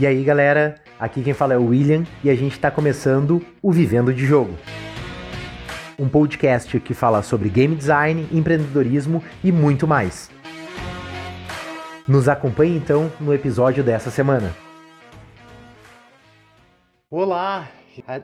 E aí, galera, aqui quem fala é o William e a gente está começando o Vivendo de Jogo. Um podcast que fala sobre game design, empreendedorismo e muito mais. Nos acompanhe então no episódio dessa semana. Olá,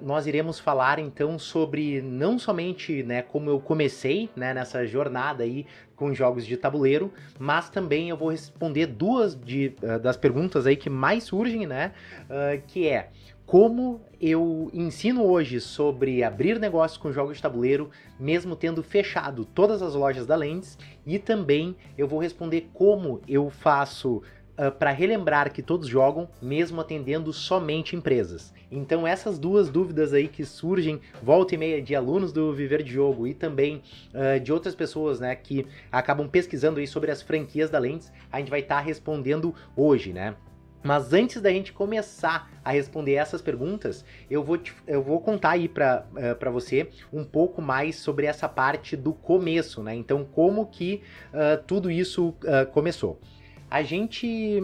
nós iremos falar então sobre não somente né, como eu comecei né, nessa jornada aí com jogos de tabuleiro, mas também eu vou responder duas de, uh, das perguntas aí que mais surgem, né? Uh, que é como eu ensino hoje sobre abrir negócios com jogos de tabuleiro, mesmo tendo fechado todas as lojas da Lens, e também eu vou responder como eu faço uh, ah, para relembrar que todos jogam, mesmo atendendo somente empresas. Então essas duas dúvidas aí que surgem volta e meia de alunos do Viver de Jogo e também uh, de outras pessoas, né, que acabam pesquisando aí sobre as franquias da Lentes, a gente vai estar tá respondendo hoje, né? Mas antes da gente começar a responder essas perguntas, eu vou, te, eu vou contar aí para uh, você um pouco mais sobre essa parte do começo, né? Então, como que uh, tudo isso uh, começou. A gente,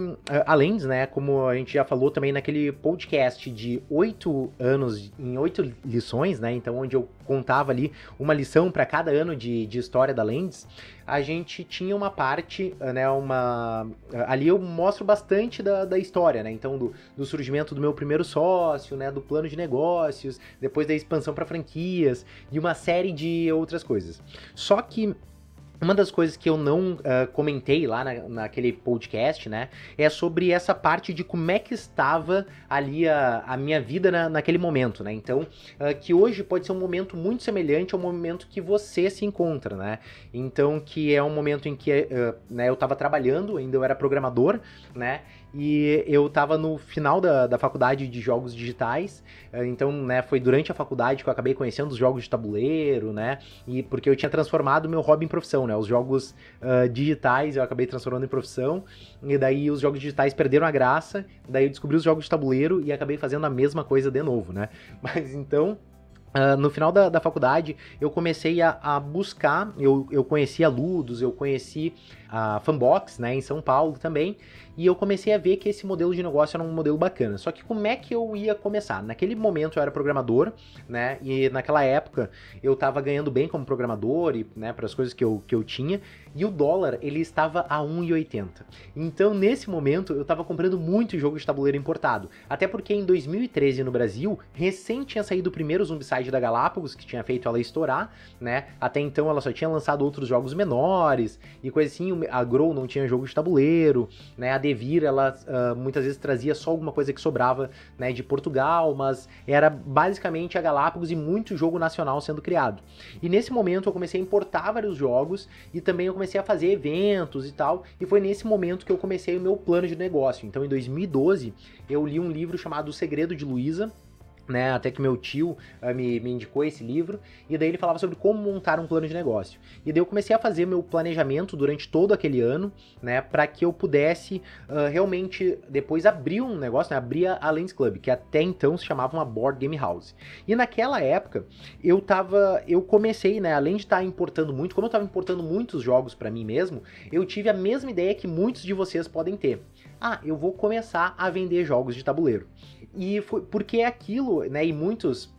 além, né, como a gente já falou também naquele podcast de oito anos, em oito lições, né, então onde eu contava ali uma lição para cada ano de, de história da Lens, a gente tinha uma parte, né, uma... Ali eu mostro bastante da, da história, né, então do, do surgimento do meu primeiro sócio, né, do plano de negócios, depois da expansão para franquias e uma série de outras coisas. Só que uma das coisas que eu não uh, comentei lá na, naquele podcast, né, é sobre essa parte de como é que estava ali a, a minha vida na, naquele momento, né? Então, uh, que hoje pode ser um momento muito semelhante ao momento que você se encontra, né? Então, que é um momento em que uh, né, eu estava trabalhando, ainda eu era programador, né? E eu estava no final da, da faculdade de jogos digitais, eh, então, né, foi durante a faculdade que eu acabei conhecendo os jogos de tabuleiro, né, e porque eu tinha transformado meu hobby em profissão, né, os jogos uh, digitais eu acabei transformando em profissão, e daí os jogos digitais perderam a graça, daí eu descobri os jogos de tabuleiro e acabei fazendo a mesma coisa de novo, né, mas então... Uh, no final da, da faculdade, eu comecei a, a buscar, eu, eu conheci a Ludos, eu conheci a Fanbox, né, em São Paulo também, e eu comecei a ver que esse modelo de negócio era um modelo bacana. Só que como é que eu ia começar? Naquele momento eu era programador, né? E naquela época eu estava ganhando bem como programador e, né, para as coisas que eu, que eu tinha, e o dólar ele estava a 1,80. Então, nesse momento eu estava comprando muito jogo de tabuleiro importado, até porque em 2013 no Brasil, recém tinha saído o primeiro Zombicide da Galápagos, que tinha feito ela estourar, né? Até então ela só tinha lançado outros jogos menores e coisa assim, a Grow não tinha jogo de tabuleiro, né? A Devir, ela uh, muitas vezes trazia só alguma coisa que sobrava né, de Portugal, mas era basicamente a Galápagos e muito jogo nacional sendo criado. E nesse momento eu comecei a importar vários jogos e também eu comecei a fazer eventos e tal, e foi nesse momento que eu comecei o meu plano de negócio. Então em 2012 eu li um livro chamado O Segredo de Luísa, né, até que meu tio uh, me, me, indicou esse livro, e daí ele falava sobre como montar um plano de negócio. E daí eu comecei a fazer meu planejamento durante todo aquele ano, né, para que eu pudesse uh, realmente depois abrir um negócio, né, abrir a Lens Club, que até então se chamava uma board game house. E naquela época, eu tava, eu comecei, né, além de estar tá importando muito, como eu estava importando muitos jogos para mim mesmo, eu tive a mesma ideia que muitos de vocês podem ter. Ah, eu vou começar a vender jogos de tabuleiro. E foi porque é aquilo, né? E muitos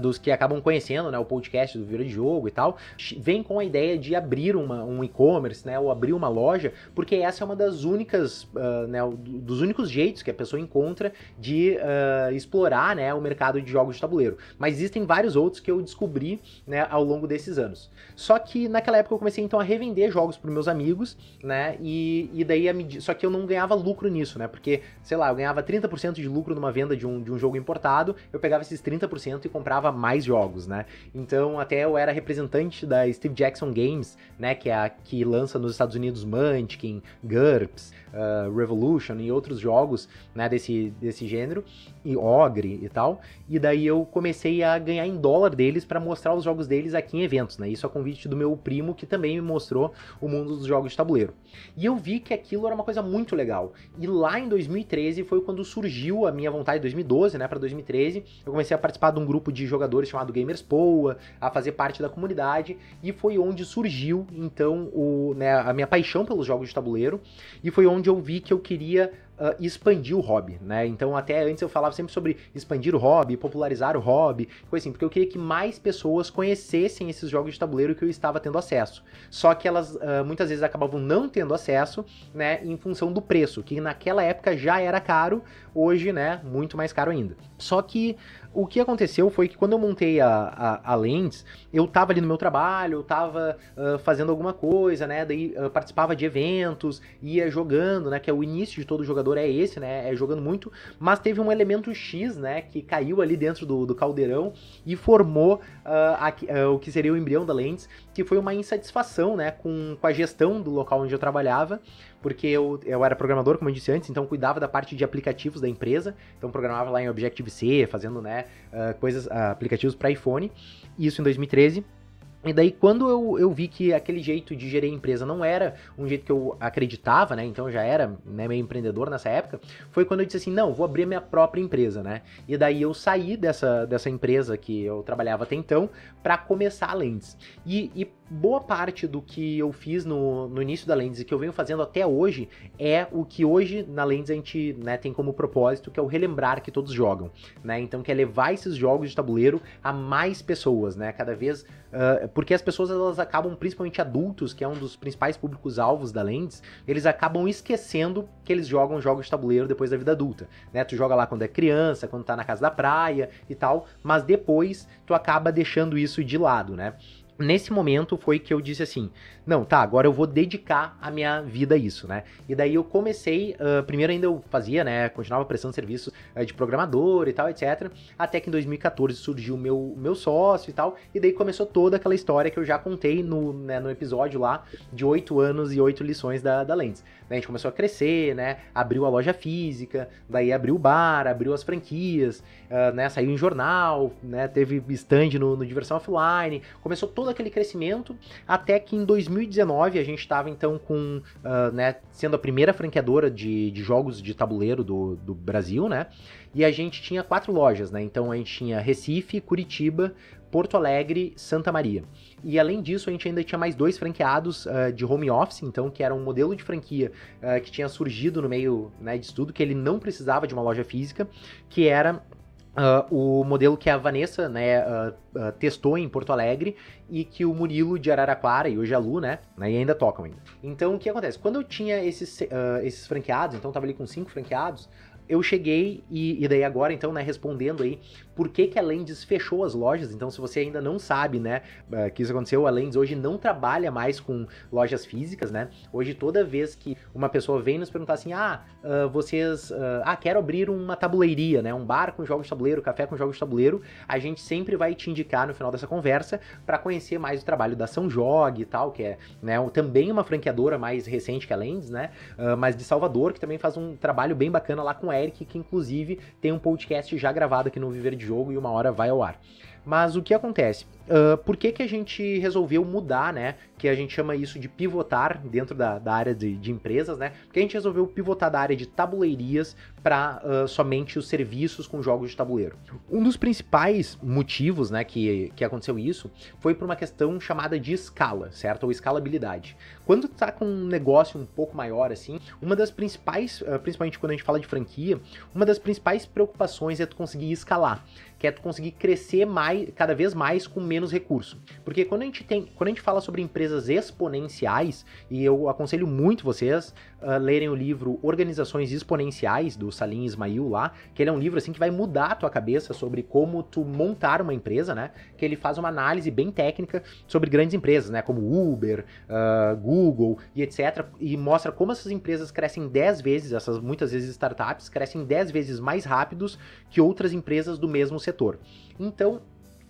dos que acabam conhecendo né, o podcast do Vira de Jogo e tal, vem com a ideia de abrir uma, um e-commerce, né, ou abrir uma loja, porque essa é uma das únicas, uh, né, dos únicos jeitos que a pessoa encontra de uh, explorar né, o mercado de jogos de tabuleiro. Mas existem vários outros que eu descobri né, ao longo desses anos. Só que naquela época eu comecei então a revender jogos para meus amigos, né, e, e daí a medida, só que eu não ganhava lucro nisso, né, porque, sei lá, eu ganhava 30% de lucro numa venda de um, de um jogo importado, eu pegava esses 30% e comprava comprava mais jogos, né? Então, até eu era representante da Steve Jackson Games, né? Que é a que lança nos Estados Unidos Munchkin, GURPS, uh, Revolution e outros jogos, né? Desse, desse gênero, e Ogre e tal. E daí eu comecei a ganhar em dólar deles para mostrar os jogos deles aqui em eventos, né? Isso a convite do meu primo, que também me mostrou o mundo dos jogos de tabuleiro. E eu vi que aquilo era uma coisa muito legal. E lá em 2013 foi quando surgiu a minha vontade, 2012, né, para 2013, eu comecei a participar de um grupo de de jogadores chamado Gamers Poa, a fazer parte da comunidade, e foi onde surgiu então o, né, a minha paixão pelos jogos de tabuleiro, e foi onde eu vi que eu queria uh, expandir o hobby, né? Então até antes eu falava sempre sobre expandir o hobby, popularizar o hobby, coisa assim, porque eu queria que mais pessoas conhecessem esses jogos de tabuleiro que eu estava tendo acesso. Só que elas uh, muitas vezes acabavam não tendo acesso, né, em função do preço, que naquela época já era caro, hoje, né, muito mais caro ainda. Só que o que aconteceu foi que quando eu montei a, a, a Lens, eu tava ali no meu trabalho, eu tava uh, fazendo alguma coisa, né? Daí uh, participava de eventos, ia jogando, né? Que é o início de todo jogador é esse, né? É jogando muito. Mas teve um elemento X, né? Que caiu ali dentro do, do caldeirão e formou uh, o que seria o embrião da Lens, que foi uma insatisfação, né? Com, com a gestão do local onde eu trabalhava porque eu, eu era programador, como eu disse antes, então cuidava da parte de aplicativos da empresa, então programava lá em Objective-C, fazendo né, uh, coisas, uh, aplicativos para iPhone, isso em 2013. E daí, quando eu, eu vi que aquele jeito de gerir a empresa não era um jeito que eu acreditava, né? Então eu já era né, meio empreendedor nessa época, foi quando eu disse assim, não, vou abrir minha própria empresa, né? E daí eu saí dessa, dessa empresa que eu trabalhava até então para começar a Lens. E, e boa parte do que eu fiz no, no início da Lens e que eu venho fazendo até hoje é o que hoje na Lens a gente né, tem como propósito, que é o relembrar que todos jogam, né? Então, que é levar esses jogos de tabuleiro a mais pessoas, né? Cada vez... Uh, porque as pessoas, elas acabam, principalmente adultos, que é um dos principais públicos-alvos da Lens, eles acabam esquecendo que eles jogam jogos de tabuleiro depois da vida adulta, né? Tu joga lá quando é criança, quando tá na casa da praia e tal, mas depois tu acaba deixando isso de lado, né? Nesse momento foi que eu disse assim: não, tá, agora eu vou dedicar a minha vida a isso, né? E daí eu comecei, uh, primeiro ainda eu fazia, né, continuava prestando serviço uh, de programador e tal, etc. Até que em 2014 surgiu o meu, meu sócio e tal, e daí começou toda aquela história que eu já contei no, né, no episódio lá de oito anos e oito lições da, da Lens. A gente começou a crescer, né, abriu a loja física, daí abriu o bar, abriu as franquias, uh, né, saiu em jornal, né, teve stand no, no Diversão Offline, começou todo aquele crescimento, até que em 2000 2019 a gente estava então com, uh, né, sendo a primeira franqueadora de, de jogos de tabuleiro do, do Brasil, né? E a gente tinha quatro lojas, né? Então a gente tinha Recife, Curitiba, Porto Alegre, Santa Maria. E além disso, a gente ainda tinha mais dois franqueados uh, de home office, então, que era um modelo de franquia uh, que tinha surgido no meio né, de estudo, que ele não precisava de uma loja física, que era Uh, o modelo que a Vanessa né, uh, uh, testou em Porto Alegre e que o Murilo de Araraquara e hoje a Lu, né, né, e ainda tocam ainda. Então o que acontece? Quando eu tinha esses, esses franqueados, então eu tava ali com cinco franqueados, eu cheguei e, e, daí agora, então, né, respondendo aí, por que, que a Lendes fechou as lojas? Então, se você ainda não sabe, né, uh, que isso aconteceu, a Lendes hoje não trabalha mais com lojas físicas, né? Hoje, toda vez que uma pessoa vem nos perguntar assim, ah, uh, vocês, uh, ah, quero abrir uma tabuleiria, né, um bar com jogos de tabuleiro, café com jogos de tabuleiro, a gente sempre vai te indicar no final dessa conversa para conhecer mais o trabalho da São Jog e tal, que é, né, também uma franqueadora mais recente que a Lendes, né, mas de Salvador, que também faz um trabalho bem bacana lá com o Eric, que inclusive tem um podcast já gravado aqui no Viver de Jogo e uma hora vai ao ar. Mas o que acontece? Uh, por que, que a gente resolveu mudar, né? Que a gente chama isso de pivotar dentro da, da área de, de, empresas, né? Porque a gente resolveu pivotar da área de tabuleirias para uh, somente os serviços com jogos de tabuleiro. Um dos principais motivos, né, que, que aconteceu isso foi por uma questão chamada de escala, certo? Ou escalabilidade. Quando tu tá com um negócio um pouco maior assim, uma das principais, uh, principalmente quando a gente fala de franquia, uma das principais preocupações é tu conseguir escalar, que é tu conseguir crescer mais, cada vez mais com menos recurso. Porque quando a gente tem, quando a gente fala sobre empresas exponenciais, e eu aconselho muito vocês uh, lerem o livro Organizações Exponenciais do Salim Ismail lá, que ele é um livro assim que vai mudar a tua cabeça sobre como tu montar uma empresa, né? Que ele faz uma análise bem técnica sobre grandes empresas, né? Como Uber, uh, Google e etc. E mostra como essas empresas crescem 10 vezes, essas muitas vezes startups crescem 10 vezes mais rápidos que outras empresas do mesmo setor. Então,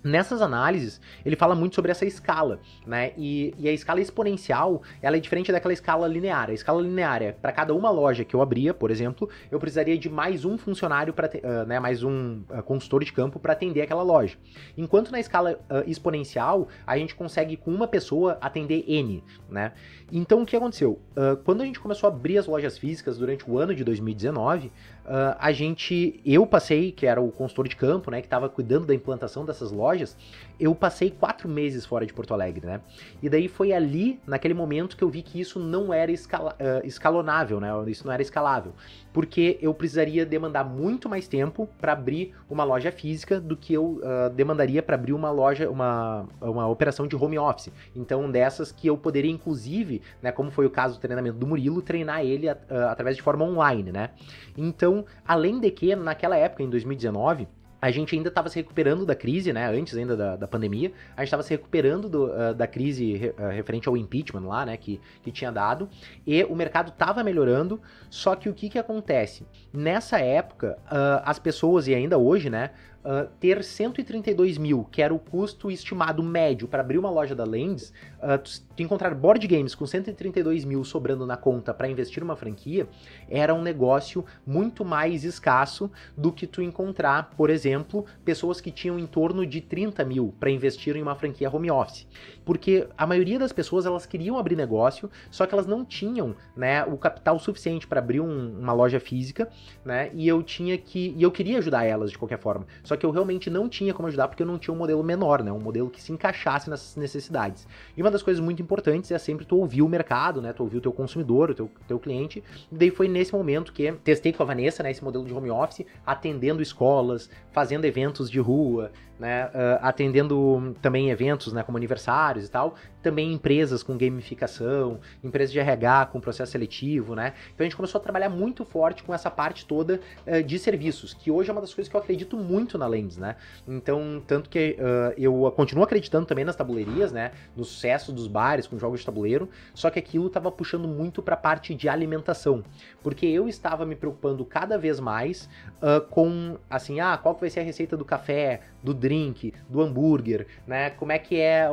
Nessas análises, ele fala muito sobre essa escala, né? E, e, a escala exponencial, ela é diferente daquela escala linear. A escala linear é, para cada uma loja que eu abria, por exemplo, eu precisaria de mais um funcionário, para uh, né, mais um uh, consultor de campo para atender aquela loja. Enquanto na escala uh, exponencial, a gente consegue com uma pessoa atender N, né? Então, o que aconteceu? quando a gente começou a abrir as lojas físicas durante o ano de 2019, uh, a gente, eu passei, que era o consultor de campo, né, que estava cuidando da implantação dessas lojas, eu passei quatro meses fora de Porto Alegre, né? E daí foi ali, naquele momento, que eu vi que isso não era escala, uh, escalonável, né? Isso não era escalável. Porque eu precisaria demandar muito mais tempo para abrir uma loja física do que eu uh, demandaria para abrir uma loja, uma, uma operação de home office. Então, dessas que eu poderia, inclusive, né, como foi o caso do treinamento do Murilo, treinar ele uh, através de forma online, né? Então, além de que, naquela época, em 2019, a gente ainda estava se recuperando da crise, né? Antes ainda da, da pandemia, a gente estava se recuperando do, uh, da crise uh, referente ao impeachment lá, né? Que, que tinha dado. E o mercado estava melhorando. Só que o que, que acontece? Nessa época, uh, as pessoas, e ainda hoje, né? Uh, ter 132 mil, que era o custo estimado médio para abrir uma loja da Lens, uh, tu, encontrar board games com 132 mil sobrando na conta para investir numa franquia, era um negócio muito mais escasso do que tu encontrar, por exemplo, pessoas que tinham em torno de 30 mil para investir em uma franquia home office. Porque a maioria das pessoas elas queriam abrir negócio, só que elas não tinham né, o capital suficiente para abrir um, uma loja física, né? E eu tinha que. E eu queria ajudar elas de qualquer forma. Só que eu realmente não tinha como ajudar porque eu não tinha um modelo menor, né? Um modelo que se encaixasse nessas necessidades. E uma das coisas muito importantes é sempre tu ouvir o mercado, né? Tu ouvir o teu consumidor, o teu, teu cliente. E daí foi nesse momento que testei com a Vanessa, né? Esse modelo de home office, atendendo escolas, fazendo eventos de rua, né? Uh, atendendo também eventos, né? Como aniversários e tal. Também empresas com gamificação, empresas de RH com processo seletivo, né? Então a gente começou a trabalhar muito forte com essa parte toda uh, de serviços, que hoje é uma das coisas que eu acredito muito na Lens, né? Então, tanto que uh, eu continuo acreditando também nas tabuleirias, né? No sucesso dos bares com jogos de tabuleiro, só que aquilo estava puxando muito para a parte de alimentação, porque eu estava me preocupando cada vez mais uh, com, assim, ah, qual que vai ser a receita do café, do drink, do hambúrguer, né? Como é que é,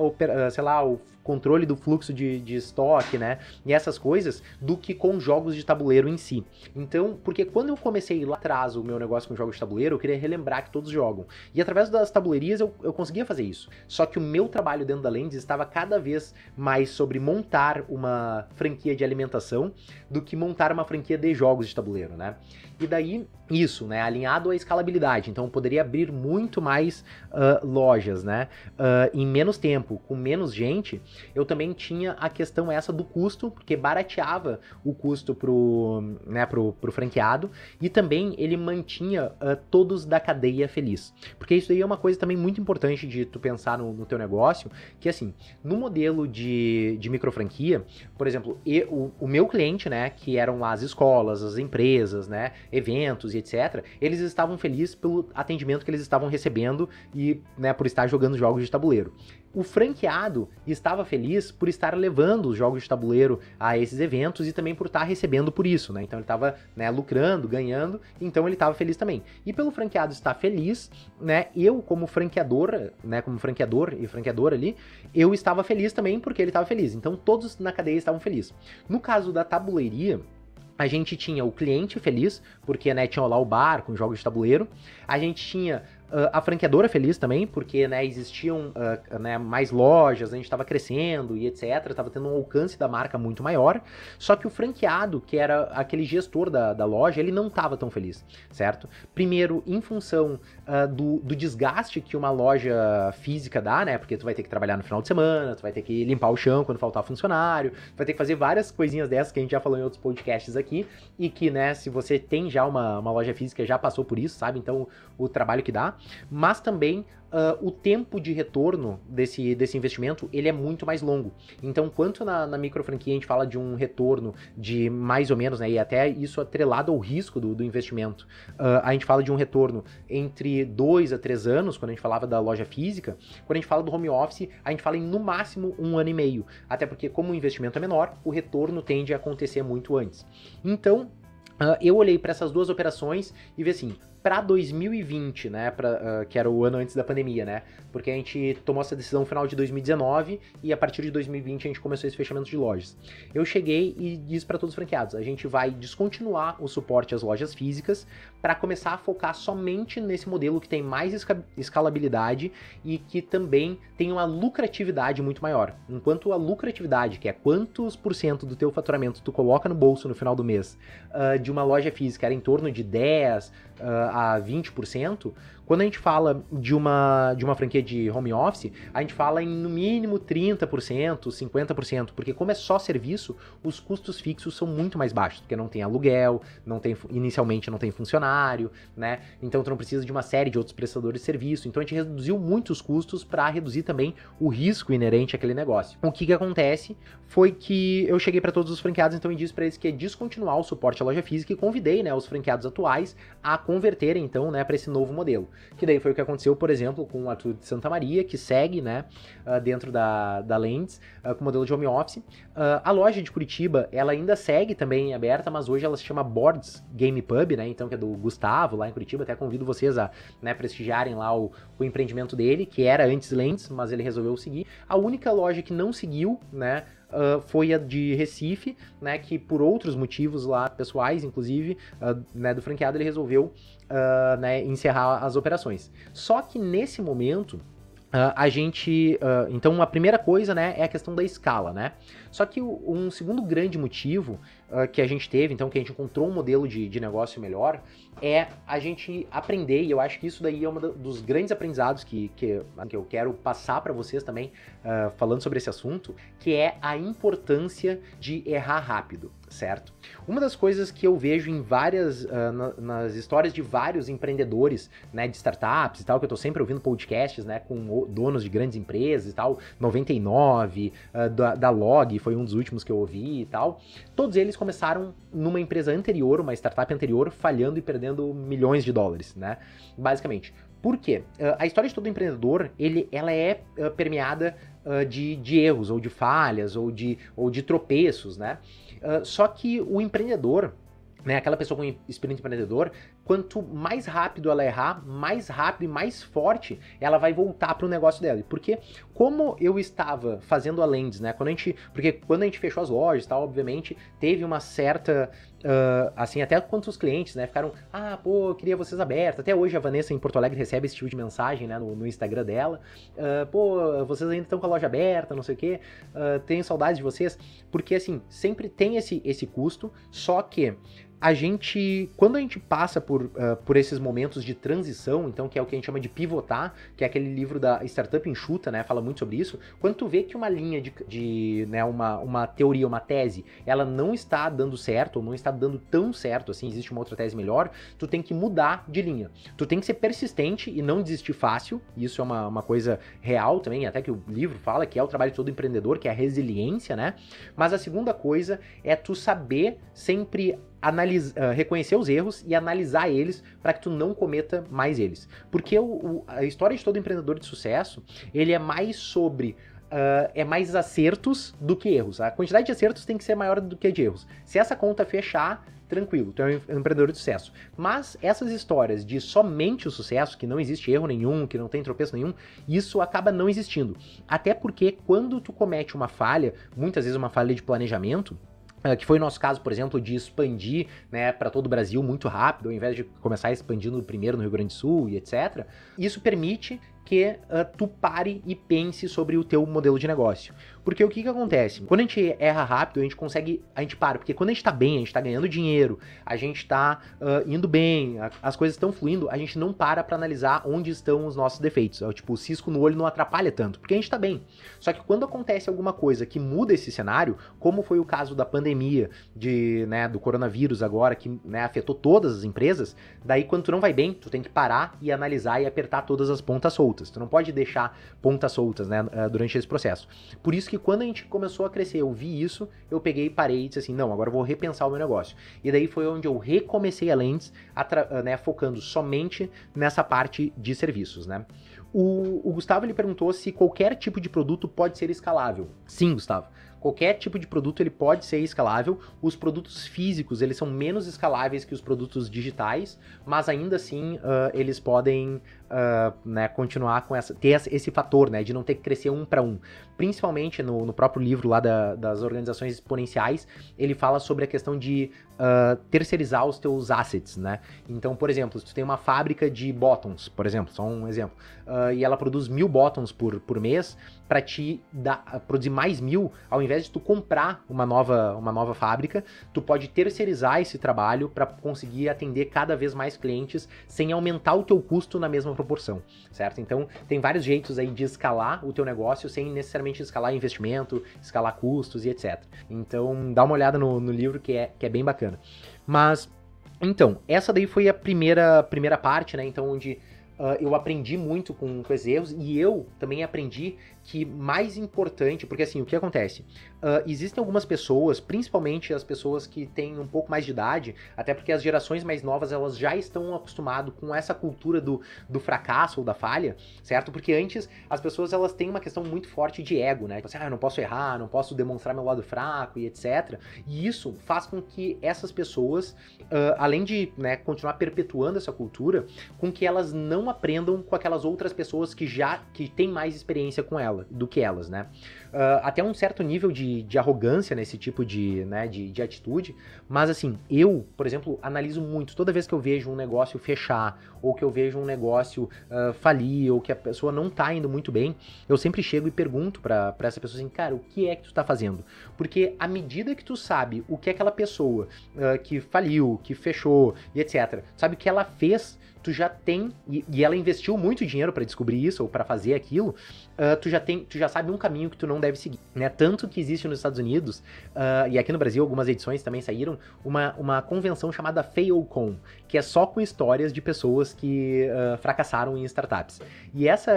sei lá, o controle do fluxo de, de estoque, né? E essas coisas, do que com jogos de tabuleiro em si. Então, porque quando eu comecei lá atrás o meu negócio com jogos de tabuleiro, eu queria relembrar que todos jogam. E através das tabuleirias eu, eu conseguia fazer isso. Só que o meu trabalho dentro da Lens estava cada vez mais sobre montar uma franquia de alimentação do que montar uma franquia de jogos de tabuleiro, né? E daí, isso, né? Alinhado à escalabilidade. Então, eu poderia abrir muito mais uh, lojas, né? Uh, em menos tempo, com menos gente. Eu também tinha a questão essa do custo, porque barateava o custo pro, né, pro, pro franqueado. E também ele mantinha uh, todos da cadeia feliz. Porque isso aí é uma coisa também muito importante de tu pensar no, no teu negócio, que assim, no modelo de, de micro franquia, por exemplo, eu, o, o meu cliente, né, que eram as escolas, as empresas, né, eventos e etc., eles estavam felizes pelo atendimento que eles estavam recebendo e né, por estar jogando jogos de tabuleiro. O franqueado estava feliz por estar levando os jogos de tabuleiro a esses eventos e também por estar recebendo por isso, né? Então ele estava né, lucrando, ganhando, então ele estava feliz também. E pelo franqueado estar feliz, né? Eu como franqueador, né? Como franqueador e franqueador ali, eu estava feliz também porque ele estava feliz. Então todos na cadeia estavam felizes. No caso da tabuleiria, a gente tinha o cliente feliz, porque né, tinha lá o bar com jogos de tabuleiro. A gente tinha Uh, a franqueadora feliz também, porque né, existiam uh, né, mais lojas, a gente estava crescendo e etc, estava tendo um alcance da marca muito maior, só que o franqueado, que era aquele gestor da, da loja, ele não estava tão feliz, certo? Primeiro, em função uh, do, do, desgaste que uma loja física dá, né, porque tu vai ter que trabalhar no final de semana, tu vai ter que limpar o chão quando faltar funcionário, tu vai ter que fazer várias coisinhas dessas que a gente já falou em outros podcasts aqui, e que, né, se você tem já uma, uma loja física, já passou por isso, sabe? Então, o, o trabalho que dá mas também uh, o tempo de retorno desse, desse investimento ele é muito mais longo. Então, quanto na, na micro franquia a gente fala de um retorno de mais ou menos, né, e até isso atrelado ao risco do, do investimento, uh, a gente fala de um retorno entre dois a três anos, quando a gente falava da loja física, quando a gente fala do home office, a gente fala em no máximo um ano e meio. Até porque, como o investimento é menor, o retorno tende a acontecer muito antes. Então, Uh, eu olhei para essas duas operações e vi assim, para 2020, né, pra, uh, que era o ano antes da pandemia, né, porque a gente tomou essa decisão no final de 2019 e a partir de 2020 a gente começou esse fechamento de lojas. Eu cheguei e disse para todos os franqueados, a gente vai descontinuar o suporte às lojas físicas para começar a focar somente nesse modelo que tem mais escalabilidade e que também tem uma lucratividade muito maior. Enquanto a lucratividade, que é quantos por cento do teu faturamento tu coloca no bolso no final do mês, uh, de uma loja física era em torno de 10 uh, a 20%, quando a gente fala de uma, de uma franquia de home office, a gente fala em no mínimo 30%, 50%, porque como é só serviço, os custos fixos são muito mais baixos, porque não tem aluguel, não tem inicialmente não tem funcionário, né? Então tu não precisa de uma série de outros prestadores de serviço. Então a gente reduziu muito os custos para reduzir também o risco inerente àquele negócio. O que que acontece foi que eu cheguei para todos os franqueados então e disse para eles que ia descontinuar o suporte à loja física e convidei, né, os franqueados atuais a converterem então, né, para esse novo modelo. Que daí foi o que aconteceu, por exemplo, com o Arthur de Santa Maria, que segue, né, uh, dentro da, da Lens, uh, com o modelo de home office. Uh, a loja de Curitiba, ela ainda segue também aberta, mas hoje ela se chama Boards Game Pub, né, então que é do Gustavo, lá em Curitiba. Até convido vocês a né, prestigiarem lá o, o empreendimento dele, que era antes Lens, mas ele resolveu seguir. A única loja que não seguiu, né, uh, foi a de Recife, né, que por outros motivos lá, pessoais, inclusive, uh, né, do franqueado, ele resolveu uh, né, encerrar as operações. Só que nesse momento, Uh, a gente. Uh, então, a primeira coisa, né, é a questão da escala, né? Só que um segundo grande motivo uh, que a gente teve, então, que a gente encontrou um modelo de, de negócio melhor, é a gente aprender, e eu acho que isso daí é um dos grandes aprendizados que, que, que eu quero passar para vocês também, falando sobre esse assunto, que é a importância de errar rápido certo? Uma das coisas que eu vejo em várias, uh, na, nas histórias de vários empreendedores, né, de startups e tal, que eu tô sempre ouvindo podcasts, né, com donos de grandes empresas e tal, 99, uh, da, da Log foi um dos últimos que eu ouvi e tal, todos eles começaram numa empresa anterior, uma startup anterior, falhando e perdendo milhões de dólares, né, basicamente. Por quê? Uh, a história de todo empreendedor, ele, ela é permeada de, de erros, ou de falhas, ou de, ou de tropeços, né? Uh, só que o empreendedor, né, aquela pessoa com experiência empreendedor, quanto mais rápido ela errar, mais rápido e mais forte ela vai voltar para o negócio dela. Porque como eu estava fazendo a Lens, né, quando a gente, porque quando a gente fechou as lojas, tal, obviamente teve uma certa Uh, assim, até quantos clientes, né, ficaram, ah, pô, queria vocês abertos. Até hoje a Vanessa em Porto Alegre recebe esse tipo de mensagem, né, no, no Instagram dela. Uh, pô, vocês ainda estão com a loja aberta, não sei o quê. Uh, tenho saudades de vocês. Porque, assim, sempre tem esse, esse custo, só que a gente, quando a gente passa por, uh, por esses momentos de transição, então, que é o que a gente chama de pivotar, que é aquele livro da Startup Enxuta, né, fala muito sobre isso, quando tu vê que uma linha de, de né, uma, uma teoria, uma tese, ela não está dando certo, ou não está dando tão certo, assim, existe uma outra tese melhor, tu tem que mudar de linha. Tu tem que ser persistente e não desistir fácil, isso é uma, uma coisa real também, até que o livro fala que é o trabalho de todo empreendedor, que é a resiliência, né, mas a segunda coisa é tu saber sempre uh, reconhecer os erros e analisar eles para que tu não cometa mais eles. Porque o, o, a história de todo empreendedor de sucesso, ele é mais sobre Uh, é mais acertos do que erros. A quantidade de acertos tem que ser maior do que a de erros. Se essa conta fechar, tranquilo, tu é um empreendedor de sucesso. Mas essas histórias de somente o sucesso, que não existe erro nenhum, que não tem tropeço nenhum, isso acaba não existindo. Até porque quando tu comete uma falha, muitas vezes uma falha de planejamento, que foi o nosso caso, por exemplo, de expandir né, para todo o Brasil muito rápido, ao invés de começar expandindo primeiro no Rio Grande do Sul e etc. Isso permite que uh, tu pare e pense sobre o teu modelo de negócio. Porque o que que acontece? Quando a gente erra rápido, a gente consegue, a gente para, porque quando a gente tá bem, a gente tá ganhando dinheiro, a gente tá uh, indo bem, a, as coisas estão fluindo, a gente não para para analisar onde estão os nossos defeitos. É, tipo, o cisco no olho não atrapalha tanto, porque a gente tá bem. Só que quando acontece alguma coisa que muda esse cenário, como foi o caso da pandemia, de, né, do coronavírus agora, que né, afetou todas as empresas, daí quando tu não vai bem, tu tem que parar e analisar e apertar todas as pontas soltas soltas. Tu não pode deixar pontas soltas, né, eh, durante esse processo. Por isso que quando a gente começou a crescer, eu vi isso, eu peguei, parei e disse assim, não, agora eu vou repensar o meu negócio. E daí foi onde eu recomecei a Lens, eh, né, focando somente nessa parte de serviços, né. O, o Gustavo ele perguntou se qualquer tipo de produto pode ser escalável. Sim, Gustavo. Qualquer tipo de produto ele pode ser escalável. Os produtos físicos eles são menos escaláveis que os produtos digitais, mas ainda assim uh, eles podem uh, né, continuar com essa ter esse fator né, de não ter que crescer um para um. Principalmente no, no, próprio livro lá da, das organizações exponenciais, ele fala sobre a questão de uh, terceirizar os teus assets, né? Então, por exemplo, se tu tem uma fábrica de bottoms, por exemplo, só um exemplo, e ela produz mil bottoms por, por mês, para te dar, produzir mais mil, ao invés de tu comprar uma nova, uma nova fábrica, tu pode terceirizar esse trabalho para conseguir atender cada vez mais clientes sem aumentar o teu custo na mesma proporção, certo? Então, tem vários jeitos aí de escalar o teu negócio sem necessariamente escalar investimento, escalar custos e etc. Então, dá uma olhada no, no livro que é, que é bem bacana. Mas, então, essa daí foi a primeira, primeira parte, né? Então, onde Uh, eu aprendi muito com, com esses erros e eu também aprendi que mais importante, porque assim, o que acontece? Uh, existem algumas pessoas, principalmente as pessoas que têm um pouco mais de idade, até porque as gerações mais novas elas já estão acostumadas com essa cultura do, do fracasso ou da falha, certo? Porque antes as pessoas elas têm uma questão muito forte de ego, né? Tipo assim, ah, eu não posso errar, não posso demonstrar meu lado fraco e etc. E isso faz com que essas pessoas, uh, além de né, continuar perpetuando essa cultura, com que elas não aprendam com aquelas outras pessoas que já que têm mais experiência com ela do que elas, né? Uh, até um certo nível de, de arrogância nesse tipo de, né, de, de atitude, mas assim, eu, por exemplo, analiso muito. Toda vez que eu vejo um negócio fechar, ou que eu vejo um negócio uh, falir, ou que a pessoa não tá indo muito bem, eu sempre chego e pergunto para essa pessoa assim, cara, o que é que tu tá fazendo? Porque à medida que tu sabe o que aquela pessoa uh, que faliu, que fechou e etc, sabe o que ela fez, tu já tem e, e ela investiu muito dinheiro para descobrir isso ou para fazer aquilo, uh, tu já tem, tu já sabe um caminho que tu não deve seguir, né? Tanto que existe nos Estados Unidos uh, e aqui no Brasil algumas edições também saíram uma, uma convenção chamada FailCon, que é só com histórias de pessoas que uh, fracassaram em startups. E essa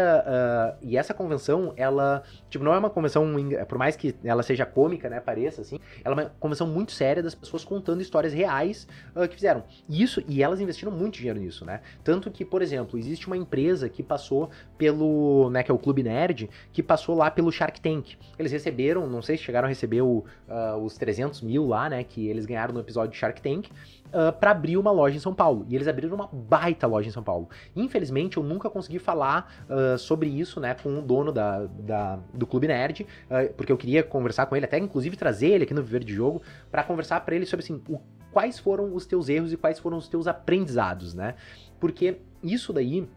e essa convenção, ela tipo não é uma convenção por mais que ela seja cômica, né, pareça assim, ela é uma convenção muito séria das pessoas contando histórias reais que fizeram. E isso e elas investiram muito dinheiro nisso, né? Tanto que, por exemplo, existe uma empresa que passou pelo, né, que é o Clube Nerd, que passou lá pelo Shark Tank. Eles receberam, não sei se chegaram a receber o, uh, os 300 mil lá, né, que eles ganharam no episódio de Shark Tank, Uh, para abrir uma loja em São Paulo. E eles abriram uma baita loja em São Paulo. Infelizmente, eu nunca consegui falar uh, sobre isso, né, com o dono da, da do Clube Nerd, porque eu queria conversar com ele, até inclusive trazer ele aqui no Viver de Jogo, para conversar para ele sobre assim, o, quais foram os teus erros e quais foram os teus aprendizados, né? Porque isso daí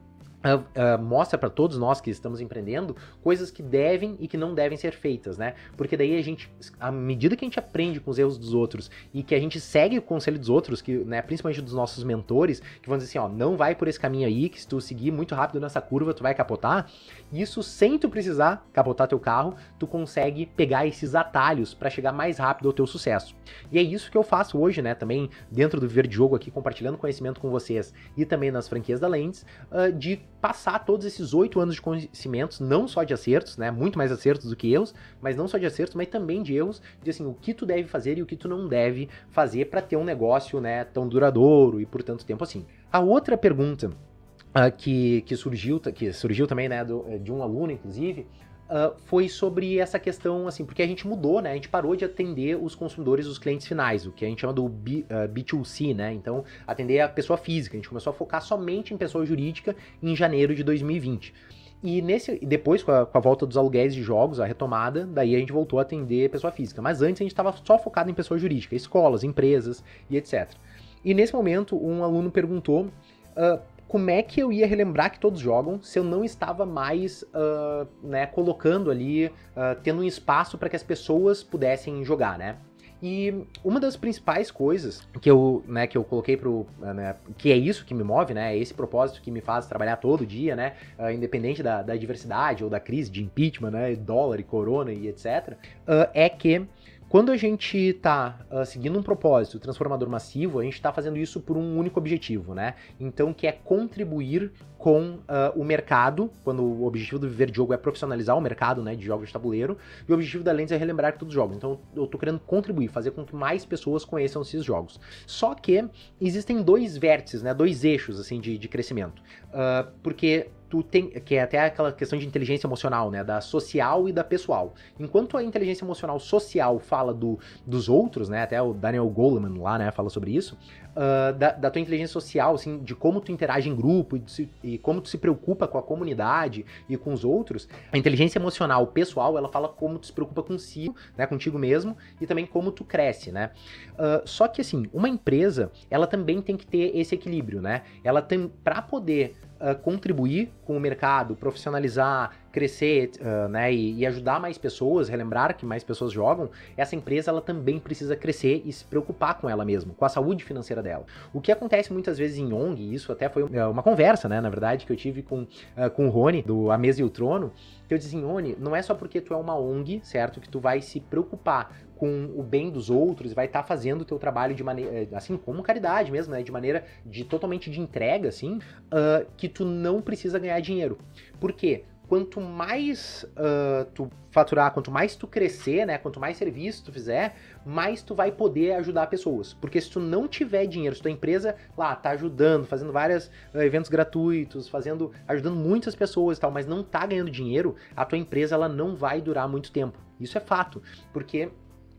Uh, uh, mostra para todos nós que estamos empreendendo coisas que devem e que não devem ser feitas, né? Porque daí a gente, à medida que a gente aprende com os erros dos outros e que a gente segue o conselho dos outros, que, né, principalmente dos nossos mentores, que vão dizer assim, ó, não vai por esse caminho aí, que se tu seguir muito rápido nessa curva, tu vai capotar. Isso sem tu precisar capotar teu carro, tu consegue pegar esses atalhos para chegar mais rápido ao teu sucesso. E é isso que eu faço hoje, né? Também dentro do Viver de Jogo aqui, compartilhando conhecimento com vocês e também nas franquias da Lentes, uh, de passar todos esses oito anos de conhecimentos, não só de acertos, né? Muito mais acertos do que erros, mas não só de acertos, mas também de erros, de assim, o que tu deve fazer e o que tu não deve fazer para ter um negócio, né, tão duradouro e por tanto tempo assim. A outra pergunta uh, que, que surgiu, que surgiu também, né, do, de um aluno, inclusive, Uh, foi sobre essa questão, assim, porque a gente mudou, né? A gente parou de atender os consumidores, os clientes finais, o que a gente chama do B, uh, B2C, né? Então, atender a pessoa física. A gente começou a focar somente em pessoa jurídica em janeiro de 2020. E nesse, depois, com a, com a, volta dos aluguéis de jogos, a retomada, daí a gente voltou a atender pessoa física. Mas antes a gente estava só focado em pessoa jurídica, escolas, empresas e etc. E nesse momento, um aluno perguntou uh, como é que eu ia relembrar que todos jogam se eu não estava mais uh, né, colocando ali, uh, tendo um espaço para que as pessoas pudessem jogar, né? E uma das principais coisas que eu, né, que eu coloquei pro, né, que é isso que me move, né, é esse propósito que me faz trabalhar todo dia, né, uh, independente da, da, diversidade ou da crise de impeachment, né, dólar e corona e etc, uh, é que quando a gente está uh, ah, seguindo um propósito transformador massivo, a gente está fazendo isso por um único objetivo, né? Então, que é contribuir com uh, o mercado, quando o objetivo do Viver Jogo é profissionalizar o mercado né, de jogos de tabuleiro, e o objetivo da Lens é relembrar todos jogam. Então, eu estou querendo contribuir, fazer com que mais pessoas conheçam esses jogos. Só que existem dois vértices, né, dois eixos assim de, de crescimento. Uh, porque tu tem, que é até aquela questão de inteligência emocional, né, da social e da pessoal. Enquanto a inteligência emocional social fala do, dos outros, né, até o Daniel Goleman lá, né, fala sobre isso, uh, da, da, tua inteligência social, assim, de como tu interage em grupo e, e, como tu se preocupa com a comunidade e com os outros, a inteligência emocional pessoal, ela fala como tu se preocupa consigo, né, contigo mesmo, e também como tu cresce, né. Uh, só que, assim, uma empresa, ela também tem que ter esse equilíbrio, né, ela tem, para poder uh, contribuir com o mercado, profissionalizar, crescer, uh, né, e, e, ajudar mais pessoas, relembrar que mais pessoas jogam, essa empresa ela também precisa crescer e se preocupar com ela mesma, com a saúde financeira dela. O que acontece muitas vezes em ONG, isso até foi uma conversa, né, na verdade, que eu tive com, uh, com o Rony, do A Mesa e o Trono, que eu disse assim, Rony, não é só porque tu é uma ONG, certo, que tu vai se preocupar com o bem dos outros, vai estar tá fazendo o teu trabalho de maneira, eh, assim, como caridade mesmo, né? De maneira de totalmente de entrega, assim, uh, que tu não precisa ganhar dinheiro. Por quê? Quanto mais uh, tu faturar, quanto mais tu crescer, né? Quanto mais serviço tu fizer, mais tu vai poder ajudar pessoas. Porque se tu não tiver dinheiro, se tua empresa lá tá ajudando, fazendo vários uh, eventos gratuitos, fazendo, ajudando muitas pessoas e tal, mas não tá ganhando dinheiro, a tua empresa ela não vai durar muito tempo. Isso é fato, porque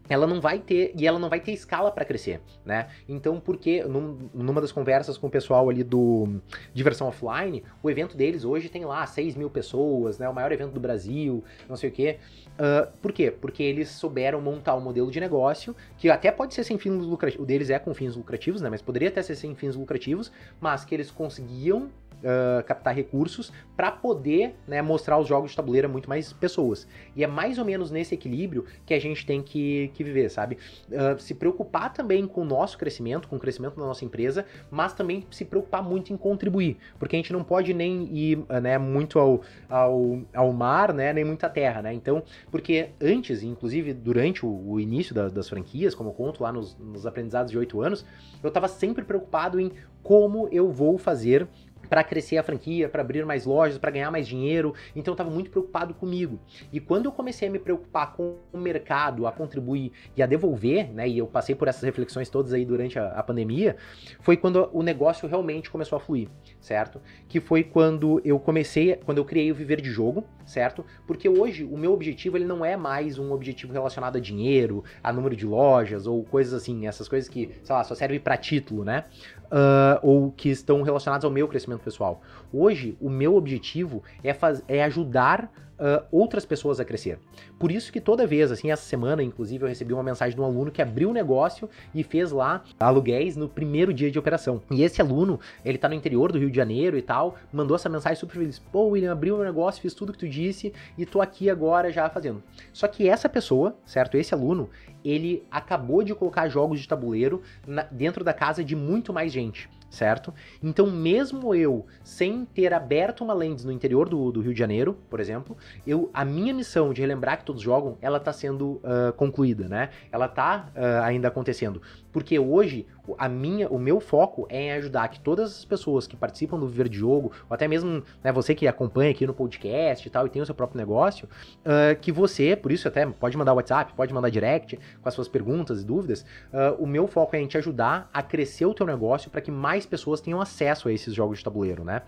ela não vai ter e ela não vai ter escala para crescer, né? Então, porque num, numa das conversas com o pessoal ali do Diversão Offline, o evento deles hoje tem lá 6 mil pessoas, né? O maior evento do Brasil, não sei o quê. Uh, por quê? Porque eles souberam montar um modelo de negócio que até pode ser sem fins lucrativos, o deles é com fins lucrativos, né? Mas poderia até ser sem fins lucrativos, mas que eles conseguiam uh, captar recursos para poder né, mostrar os jogos de tabuleiro a muito mais pessoas. E é mais ou menos nesse equilíbrio que a gente tem que, que viver, sabe? Uh, se preocupar também com o nosso crescimento, com o crescimento da nossa empresa, mas também se preocupar muito em contribuir, porque a gente não pode nem ir né, muito ao, ao, ao mar, né, nem muita terra, né? Então, porque antes, inclusive durante o, o início da, das franquias, como eu conto lá nos, nos aprendizados de oito anos, eu estava sempre preocupado em como eu vou fazer para crescer a franquia, para abrir mais lojas, para ganhar mais dinheiro. Então eu estava muito preocupado comigo. E quando eu comecei a me preocupar com o mercado, a contribuir e a devolver, né? E eu passei por essas reflexões todas aí durante a, a pandemia, foi quando o negócio realmente começou a fluir, certo? Que foi quando eu comecei, quando eu criei o Viver de Jogo, certo? Porque hoje o meu objetivo ele não é mais um objetivo relacionado a dinheiro, a número de lojas ou coisas assim, essas coisas que, sei lá, só servem para título, né? Uh, ou que estão relacionados ao meu crescimento pessoal. Hoje, o meu objetivo é, faz, é ajudar uh, outras pessoas a crescer. Por isso que toda vez, assim, essa semana, inclusive, eu recebi uma mensagem de um aluno que abriu um negócio e fez lá aluguéis no primeiro dia de operação. E esse aluno, ele tá no interior do Rio de Janeiro e tal, mandou essa mensagem super feliz. Pô, William, abriu o negócio, fiz tudo que tu disse e tô aqui agora já fazendo. Só que essa pessoa, certo? Esse aluno, ele acabou de colocar jogos de tabuleiro na, dentro da casa de muito mais gente certo? Então, mesmo eu, sem ter aberto uma lens no interior do, do, Rio de Janeiro, por exemplo, eu, a minha missão de relembrar que todos jogam, ela tá sendo uh, concluída, né? Ela tá uh, ainda acontecendo. Porque hoje a minha, o meu foco é em ajudar que todas as pessoas que participam do Viver Jogo, ou até mesmo né, você que acompanha aqui no podcast e tal, e tem o seu próprio negócio, uh, que você, por isso até pode mandar WhatsApp, pode mandar direct com as suas perguntas e dúvidas. Uh, o meu foco é em te ajudar a crescer o teu negócio para que mais pessoas tenham acesso a esses jogos de tabuleiro, né?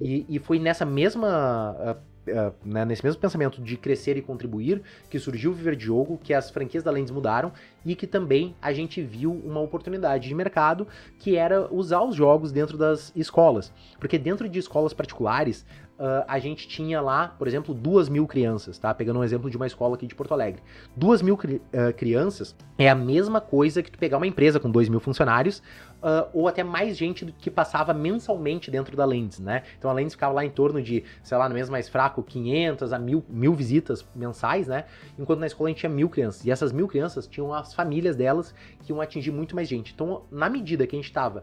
E, e foi nessa mesma. Uh, uh, né, nesse mesmo pensamento de crescer e contribuir, que surgiu o Viver de Jogo, que as franquias da Lens mudaram e que também a gente viu uma oportunidade de mercado que era usar os jogos dentro das escolas. Porque dentro de escolas particulares, uh, a gente tinha lá, por exemplo, duas mil crianças, tá? Pegando um exemplo de uma escola aqui de Porto Alegre. Duas mil cri uh, crianças é a mesma coisa que tu pegar uma empresa com dois mil funcionários, uh, ou até mais gente do que passava mensalmente dentro da Lens, né? Então a Lens ficava lá em torno de, sei lá, no mês mais fraco, 500 a mil, mil visitas mensais, né? Enquanto na escola a gente tinha mil crianças. E essas mil crianças tinham as famílias delas que iam atingir muito mais gente. Então, na medida que a gente estava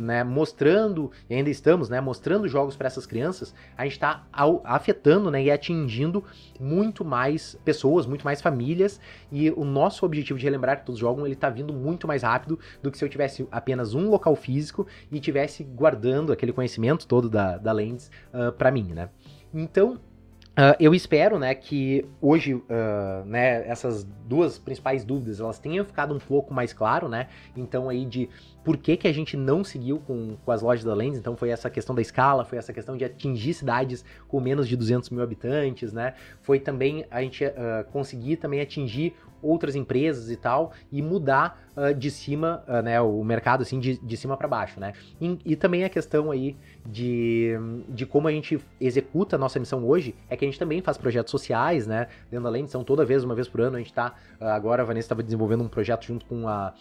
né, mostrando, e ainda estamos, né, mostrando jogos para essas crianças, a gente está afetando né, e atingindo muito mais pessoas, muito mais famílias. E o nosso objetivo de relembrar que todos jogam, ele está vindo muito mais rápido do que se eu tivesse apenas um local físico e tivesse guardando aquele conhecimento todo da, da Lens uh, ah, para mim, né? Então, Uh, eu espero, né, que hoje, uh, né, essas duas principais dúvidas, elas tenham ficado um pouco mais claro, né, então aí de por que, que a gente não seguiu com, com as lojas da Lens, então foi essa questão da escala, foi essa questão de atingir cidades com menos de 200 mil habitantes, né? Foi também a gente uh, conseguir também atingir outras empresas e tal, e mudar uh, de cima, uh, né, o mercado assim, de, de cima para baixo, né? E, e, também a questão aí de, de como a gente executa a nossa missão hoje, é que a gente também faz projetos sociais, né, dentro da Lente, são toda vez, uma vez por ano, a gente tá, uh, agora a Vanessa estava desenvolvendo um projeto junto com a,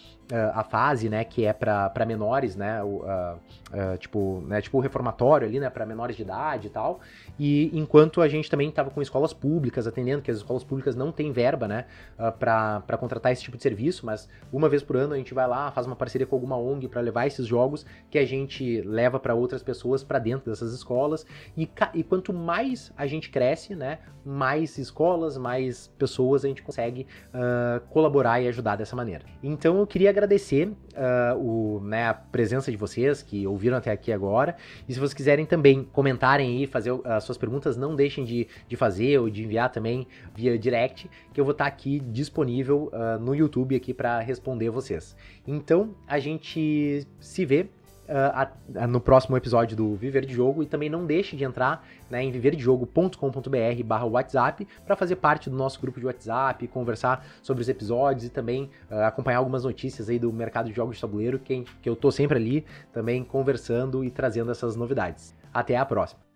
a fase, né, que é para menores, né, o, tipo, né, tipo o reformatório ali, né, para menores de idade e tal, e enquanto a gente também estava com escolas públicas atendendo, que as escolas públicas não têm verba, né, para para contratar esse tipo de serviço, mas uma vez por ano a gente vai lá, faz uma parceria com alguma ONG para levar esses jogos que a gente leva para outras pessoas para dentro dessas escolas. E, e quanto mais a gente cresce, né, mais escolas, mais pessoas a gente consegue uh, colaborar e ajudar dessa maneira. Então eu queria agradecer uh, o, né, a presença de vocês que ouviram até aqui agora. E se vocês quiserem também comentarem aí, fazer as suas perguntas, não deixem de, de fazer ou de enviar também via direct, que eu vou estar tá aqui disponível uh, no YouTube aqui para responder vocês. Então a gente se vê Uh, a, no próximo episódio do Viver de Jogo e também não deixe de entrar né, em viverdejogo.com.br barra WhatsApp para fazer parte do nosso grupo de WhatsApp, conversar sobre os episódios e também uh, acompanhar algumas notícias aí do mercado de jogos de tabuleiro, que, que eu tô sempre ali também conversando e trazendo essas novidades. Até a próxima!